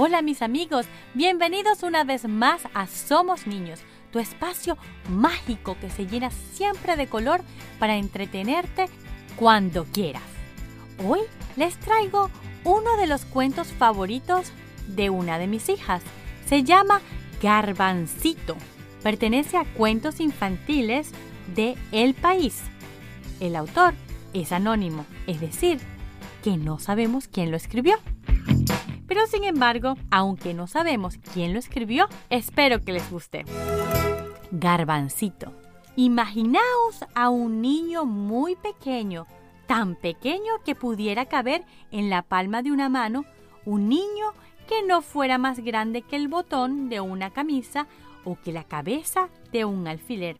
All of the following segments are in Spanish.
Hola mis amigos, bienvenidos una vez más a Somos Niños, tu espacio mágico que se llena siempre de color para entretenerte cuando quieras. Hoy les traigo uno de los cuentos favoritos de una de mis hijas. Se llama Garbancito. Pertenece a Cuentos Infantiles de El País. El autor es anónimo, es decir, que no sabemos quién lo escribió. Pero sin embargo, aunque no sabemos quién lo escribió, espero que les guste. Garbancito. Imaginaos a un niño muy pequeño, tan pequeño que pudiera caber en la palma de una mano, un niño que no fuera más grande que el botón de una camisa o que la cabeza de un alfiler.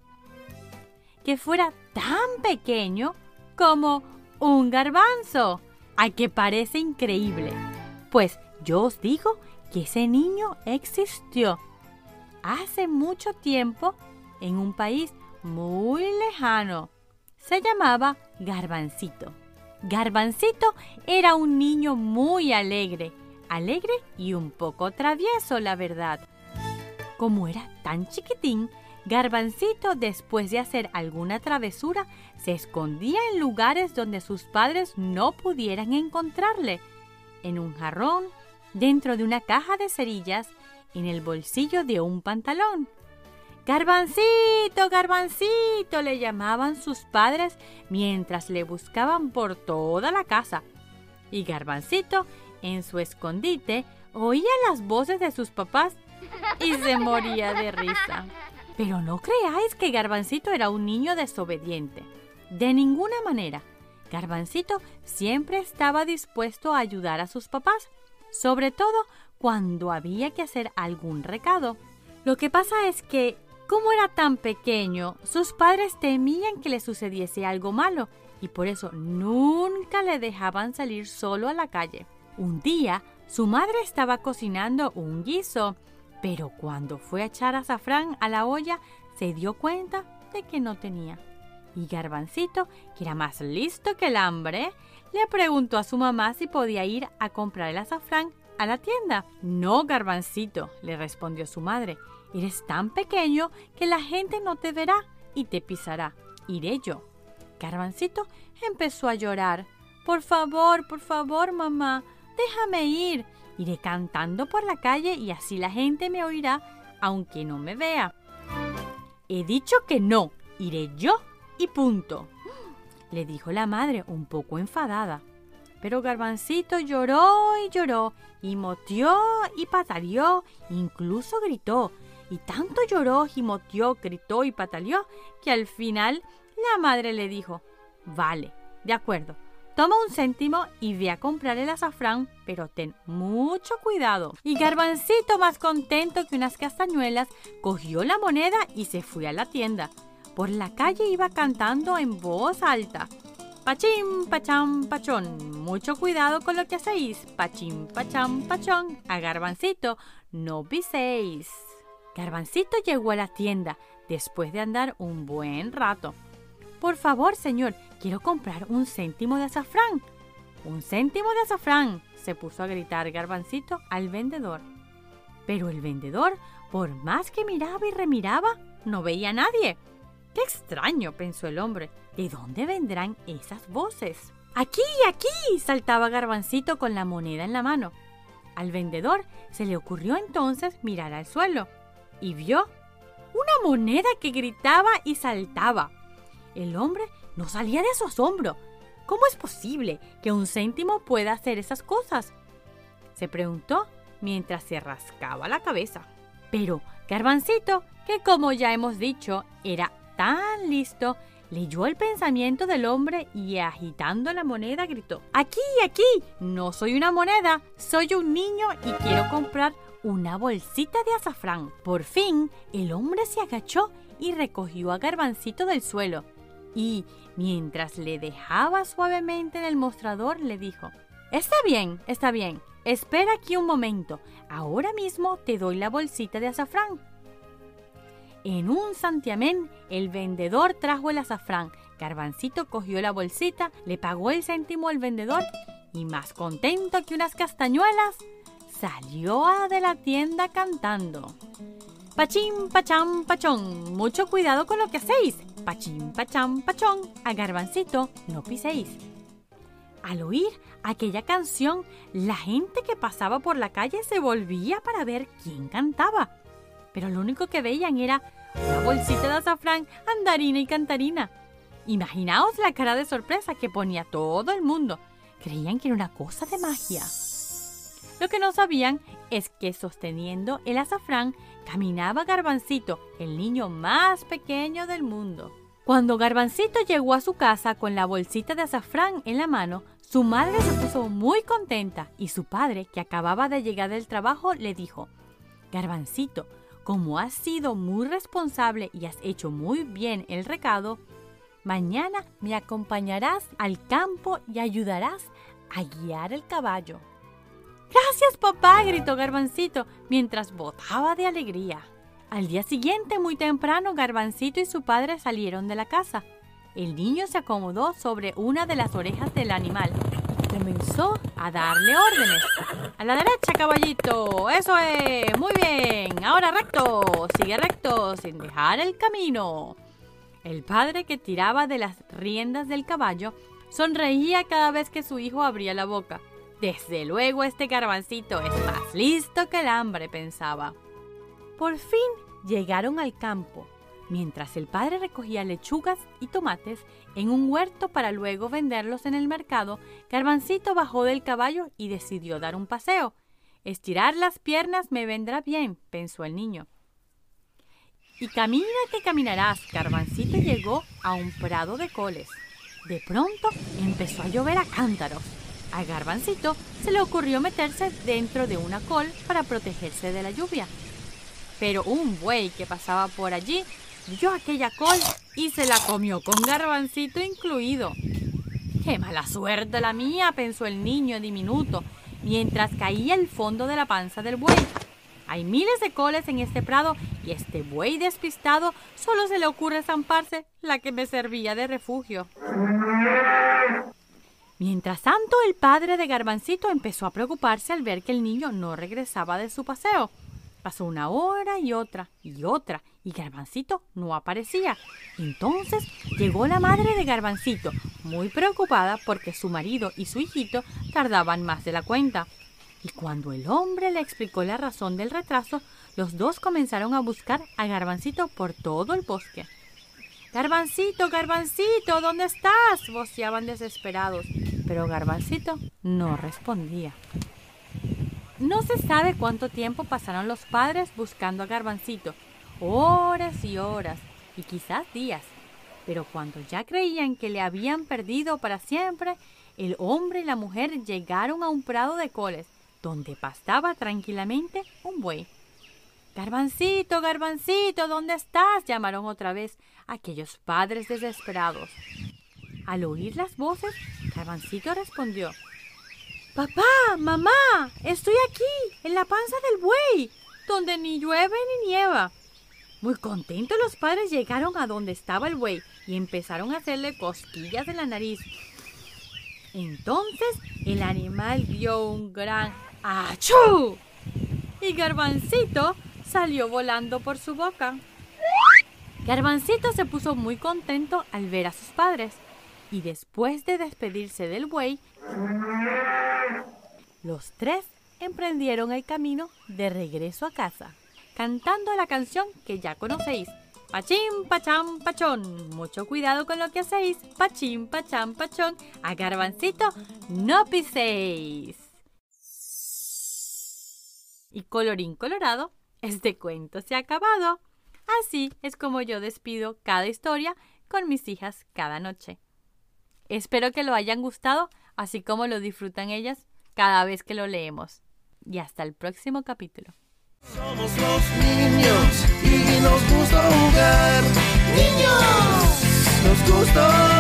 Que fuera tan pequeño como un garbanzo, a que parece increíble. Pues yo os digo que ese niño existió hace mucho tiempo en un país muy lejano. Se llamaba Garbancito. Garbancito era un niño muy alegre, alegre y un poco travieso, la verdad. Como era tan chiquitín, Garbancito, después de hacer alguna travesura, se escondía en lugares donde sus padres no pudieran encontrarle, en un jarrón, dentro de una caja de cerillas, en el bolsillo de un pantalón. Garbancito, garbancito, le llamaban sus padres mientras le buscaban por toda la casa. Y Garbancito, en su escondite, oía las voces de sus papás y se moría de risa. Pero no creáis que Garbancito era un niño desobediente. De ninguna manera. Garbancito siempre estaba dispuesto a ayudar a sus papás, sobre todo cuando había que hacer algún recado. Lo que pasa es que, como era tan pequeño, sus padres temían que le sucediese algo malo y por eso nunca le dejaban salir solo a la calle. Un día, su madre estaba cocinando un guiso, pero cuando fue a echar azafrán a la olla, se dio cuenta de que no tenía. Y Garbancito, que era más listo que el hambre, le preguntó a su mamá si podía ir a comprar el azafrán a la tienda. No, Garbancito, le respondió su madre. Eres tan pequeño que la gente no te verá y te pisará. Iré yo. Garbancito empezó a llorar. Por favor, por favor, mamá, déjame ir. Iré cantando por la calle y así la gente me oirá, aunque no me vea. He dicho que no, iré yo y punto, le dijo la madre un poco enfadada. Pero Garbancito lloró y lloró, y moteó y pataleó, incluso gritó. Y tanto lloró, gimoteó, gritó y pataleó, que al final la madre le dijo, vale, de acuerdo, toma un céntimo y ve a comprar el azafrán, pero ten mucho cuidado. Y Garbancito, más contento que unas castañuelas, cogió la moneda y se fue a la tienda. Por la calle iba cantando en voz alta. Pachín, pachán, pachón. Mucho cuidado con lo que hacéis. Pachín, pachán, pachón. A Garbancito, no piséis. Garbancito llegó a la tienda después de andar un buen rato. Por favor, señor, quiero comprar un céntimo de azafrán. Un céntimo de azafrán, se puso a gritar Garbancito al vendedor. Pero el vendedor, por más que miraba y remiraba, no veía a nadie. Qué extraño, pensó el hombre. ¿De dónde vendrán esas voces? Aquí, aquí, saltaba Garbancito con la moneda en la mano. Al vendedor se le ocurrió entonces mirar al suelo y vio una moneda que gritaba y saltaba. El hombre no salía de su asombro. ¿Cómo es posible que un céntimo pueda hacer esas cosas? Se preguntó mientras se rascaba la cabeza. Pero Garbancito, que como ya hemos dicho, era tan listo, leyó el pensamiento del hombre y agitando la moneda gritó, Aquí, aquí, no soy una moneda, soy un niño y quiero comprar una bolsita de azafrán. Por fin, el hombre se agachó y recogió a Garbancito del suelo. Y, mientras le dejaba suavemente en el mostrador, le dijo, Está bien, está bien, espera aquí un momento, ahora mismo te doy la bolsita de azafrán. En un santiamén, el vendedor trajo el azafrán. Garbancito cogió la bolsita, le pagó el céntimo al vendedor y más contento que unas castañuelas, salió de la tienda cantando. Pachín, pachán, pachón, mucho cuidado con lo que hacéis. Pachín, pachán, pachón, a garbancito no piséis. Al oír aquella canción, la gente que pasaba por la calle se volvía para ver quién cantaba. Pero lo único que veían era una bolsita de azafrán, andarina y cantarina. Imaginaos la cara de sorpresa que ponía todo el mundo. Creían que era una cosa de magia. Lo que no sabían es que sosteniendo el azafrán caminaba Garbancito, el niño más pequeño del mundo. Cuando Garbancito llegó a su casa con la bolsita de azafrán en la mano, su madre se puso muy contenta y su padre, que acababa de llegar del trabajo, le dijo, Garbancito, como has sido muy responsable y has hecho muy bien el recado, mañana me acompañarás al campo y ayudarás a guiar el caballo. Gracias, papá, gritó Garbancito mientras botaba de alegría. Al día siguiente, muy temprano, Garbancito y su padre salieron de la casa. El niño se acomodó sobre una de las orejas del animal comenzó a darle órdenes. A la derecha, caballito. Eso es. Muy bien. Ahora recto. Sigue recto, sin dejar el camino. El padre que tiraba de las riendas del caballo sonreía cada vez que su hijo abría la boca. Desde luego este garbancito es más listo que el hambre, pensaba. Por fin llegaron al campo, mientras el padre recogía lechugas y tomates en un huerto para luego venderlos en el mercado, Garbancito bajó del caballo y decidió dar un paseo. Estirar las piernas me vendrá bien, pensó el niño. Y camina que caminarás, Garbancito llegó a un prado de coles. De pronto empezó a llover a cántaros. A Garbancito se le ocurrió meterse dentro de una col para protegerse de la lluvia. Pero un buey que pasaba por allí vio aquella col y se la comió con Garbancito incluido. ¡Qué mala suerte la mía! pensó el niño diminuto, mientras caía el fondo de la panza del buey. Hay miles de coles en este prado y este buey despistado solo se le ocurre zamparse la que me servía de refugio. Mientras tanto, el padre de Garbancito empezó a preocuparse al ver que el niño no regresaba de su paseo. Pasó una hora y otra y otra y Garbancito no aparecía. Entonces llegó la madre de Garbancito, muy preocupada porque su marido y su hijito tardaban más de la cuenta. Y cuando el hombre le explicó la razón del retraso, los dos comenzaron a buscar a Garbancito por todo el bosque. Garbancito, Garbancito, ¿dónde estás? voceaban desesperados pero Garbancito no respondía. No se sabe cuánto tiempo pasaron los padres buscando a Garbancito, horas y horas, y quizás días. Pero cuando ya creían que le habían perdido para siempre, el hombre y la mujer llegaron a un prado de coles, donde pastaba tranquilamente un buey. Garbancito, Garbancito, ¿dónde estás? llamaron otra vez aquellos padres desesperados. Al oír las voces, Garbancito respondió, Papá, mamá, estoy aquí, en la panza del buey, donde ni llueve ni nieva. Muy contentos los padres llegaron a donde estaba el buey y empezaron a hacerle cosquillas de la nariz. Entonces el animal dio un gran ¡achú! Y Garbancito salió volando por su boca. Garbancito se puso muy contento al ver a sus padres y después de despedirse del buey, los tres emprendieron el camino de regreso a casa, cantando la canción que ya conocéis. Pachín, pachán, pachón. Mucho cuidado con lo que hacéis. Pachín, pachán, pachón. A garbancito no piséis. Y colorín colorado, este cuento se ha acabado. Así es como yo despido cada historia con mis hijas cada noche. Espero que lo hayan gustado, así como lo disfrutan ellas cada vez que lo leemos. Y hasta el próximo capítulo. Somos los niños y nos gusta jugar. Niños, nos gusta